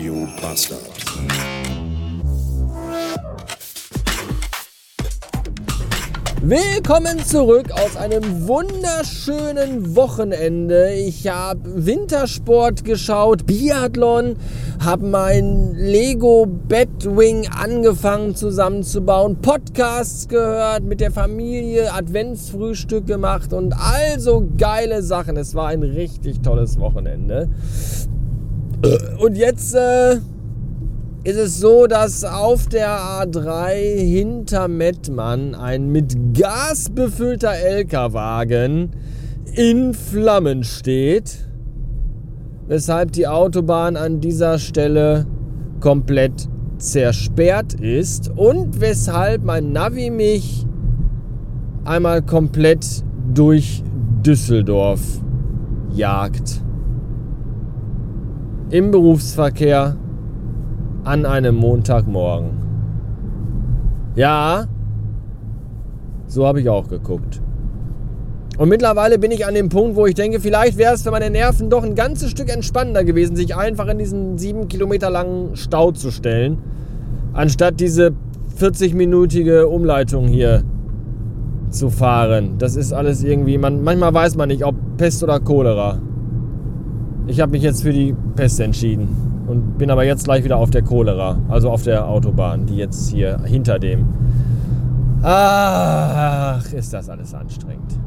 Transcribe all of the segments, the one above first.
Radio Bastard. Willkommen zurück aus einem wunderschönen Wochenende. Ich habe Wintersport geschaut, Biathlon, habe mein Lego Bedwing angefangen zusammenzubauen, Podcasts gehört, mit der Familie Adventsfrühstück gemacht und also geile Sachen. Es war ein richtig tolles Wochenende. Und jetzt äh, ist es so, dass auf der A3 hinter Mettmann ein mit Gas befüllter LKW-Wagen in Flammen steht, weshalb die Autobahn an dieser Stelle komplett zersperrt ist und weshalb mein Navi mich einmal komplett durch Düsseldorf jagt. Im Berufsverkehr an einem Montagmorgen. Ja, so habe ich auch geguckt. Und mittlerweile bin ich an dem Punkt, wo ich denke, vielleicht wäre es für meine Nerven doch ein ganzes Stück entspannender gewesen, sich einfach in diesen sieben Kilometer langen Stau zu stellen, anstatt diese 40-minütige Umleitung hier zu fahren. Das ist alles irgendwie, man, manchmal weiß man nicht, ob Pest oder Cholera. Ich habe mich jetzt für die Pest entschieden und bin aber jetzt gleich wieder auf der Cholera, also auf der Autobahn, die jetzt hier hinter dem. Ach, ist das alles anstrengend.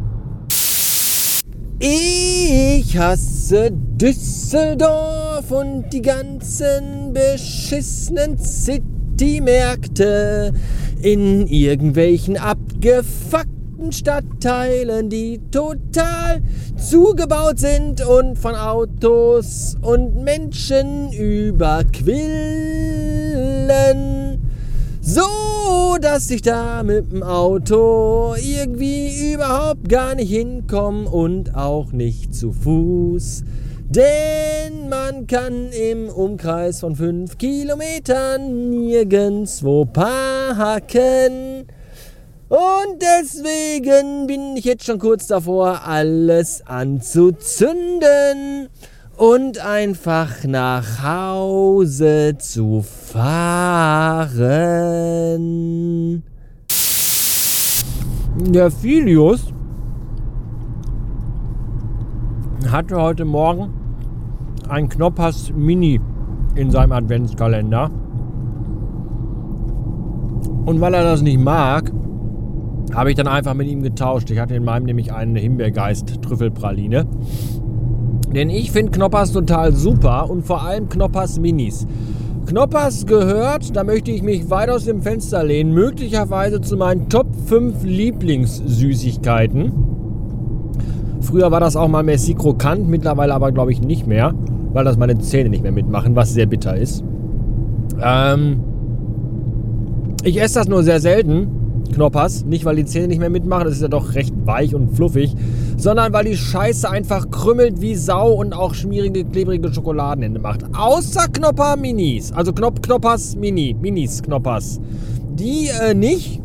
Ich hasse Düsseldorf und die ganzen beschissenen City-Märkte in irgendwelchen abgefuckten bestimmten Stadtteilen, die total zugebaut sind und von Autos und Menschen überquillen. So, dass ich da mit dem Auto irgendwie überhaupt gar nicht hinkomme und auch nicht zu Fuß. Denn man kann im Umkreis von 5 Kilometern nirgendwo parken. Und deswegen bin ich jetzt schon kurz davor, alles anzuzünden und einfach nach Hause zu fahren. Der Filius hatte heute Morgen ein Knoppers Mini in seinem Adventskalender. Und weil er das nicht mag, habe ich dann einfach mit ihm getauscht. Ich hatte in meinem nämlich eine Himbeergeist-Trüffelpraline. Denn ich finde Knoppers total super und vor allem Knoppers Minis. Knoppers gehört, da möchte ich mich weit aus dem Fenster lehnen, möglicherweise zu meinen Top 5 Lieblingssüßigkeiten. Früher war das auch mal Messi krokant, mittlerweile aber glaube ich nicht mehr, weil das meine Zähne nicht mehr mitmachen, was sehr bitter ist. Ähm, ich esse das nur sehr selten Knoppers. Nicht, weil die Zähne nicht mehr mitmachen, das ist ja doch recht weich und fluffig, sondern weil die Scheiße einfach krümmelt wie Sau und auch schmierige, klebrige Schokoladenende macht. Außer Knopper Minis. Also Knop Knoppers Mini. Minis Knoppers. Die äh, nicht.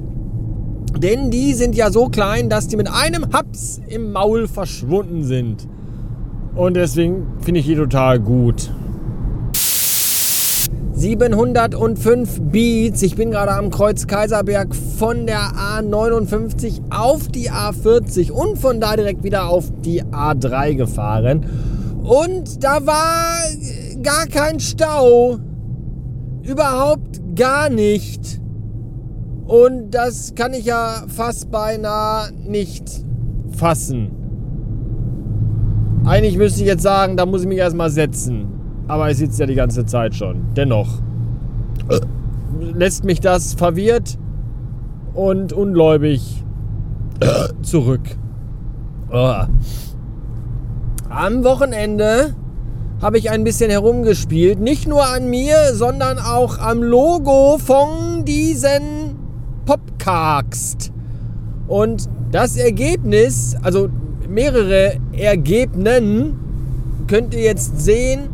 Denn die sind ja so klein, dass die mit einem Haps im Maul verschwunden sind. Und deswegen finde ich die total gut. 705 Beats. Ich bin gerade am Kreuz Kaiserberg von der A59 auf die A40 und von da direkt wieder auf die A3 gefahren. Und da war gar kein Stau. Überhaupt gar nicht. Und das kann ich ja fast beinahe nicht fassen. Eigentlich müsste ich jetzt sagen, da muss ich mich erstmal setzen aber ich sitze ja die ganze Zeit schon. Dennoch lässt mich das verwirrt und ungläubig zurück. Am Wochenende habe ich ein bisschen herumgespielt. Nicht nur an mir, sondern auch am Logo von diesen Popcast. Und das Ergebnis, also mehrere Ergebnen, könnt ihr jetzt sehen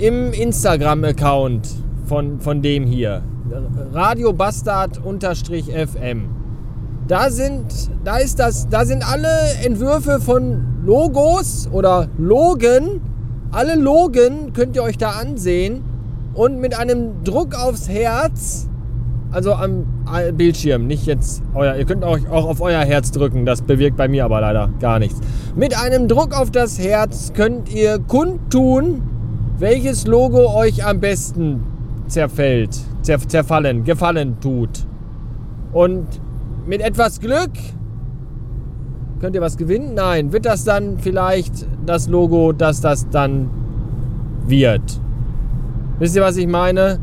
im Instagram-Account von, von dem hier. Radio Bastard-FM. Da sind, da ist das, da sind alle Entwürfe von Logos oder Logen. Alle Logen könnt ihr euch da ansehen. und mit einem Druck aufs Herz, also am Bildschirm, nicht jetzt euer, ihr könnt euch auch auf euer Herz drücken, das bewirkt bei mir aber leider gar nichts. Mit einem Druck auf das Herz könnt ihr kundtun, welches Logo euch am besten zerfällt, zerfallen, gefallen tut. Und mit etwas Glück könnt ihr was gewinnen? Nein. Wird das dann vielleicht das Logo, dass das dann wird? Wisst ihr, was ich meine?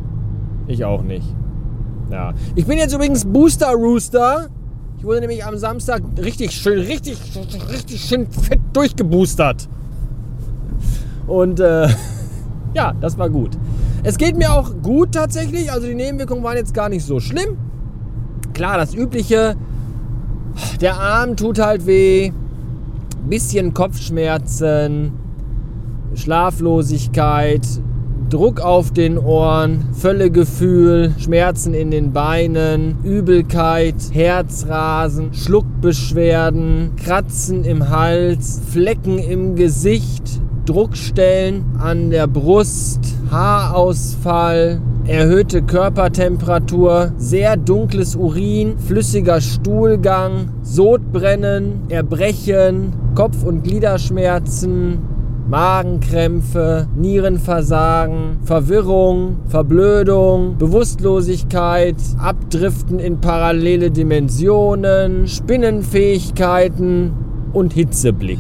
Ich auch nicht. Ja. Ich bin jetzt übrigens Booster Rooster. Ich wurde nämlich am Samstag richtig schön, richtig, richtig schön fett durchgeboostert. Und äh, ja, das war gut. Es geht mir auch gut tatsächlich. Also die Nebenwirkungen waren jetzt gar nicht so schlimm. Klar, das übliche. Der Arm tut halt weh. Bisschen Kopfschmerzen. Schlaflosigkeit. Druck auf den Ohren, Völlegefühl, Schmerzen in den Beinen, Übelkeit, Herzrasen, Schluckbeschwerden, Kratzen im Hals, Flecken im Gesicht, Druckstellen an der Brust, Haarausfall, erhöhte Körpertemperatur, sehr dunkles Urin, flüssiger Stuhlgang, Sodbrennen, Erbrechen, Kopf- und Gliederschmerzen, Magenkrämpfe, Nierenversagen, Verwirrung, Verblödung, Bewusstlosigkeit, Abdriften in parallele Dimensionen, Spinnenfähigkeiten und Hitzeblick.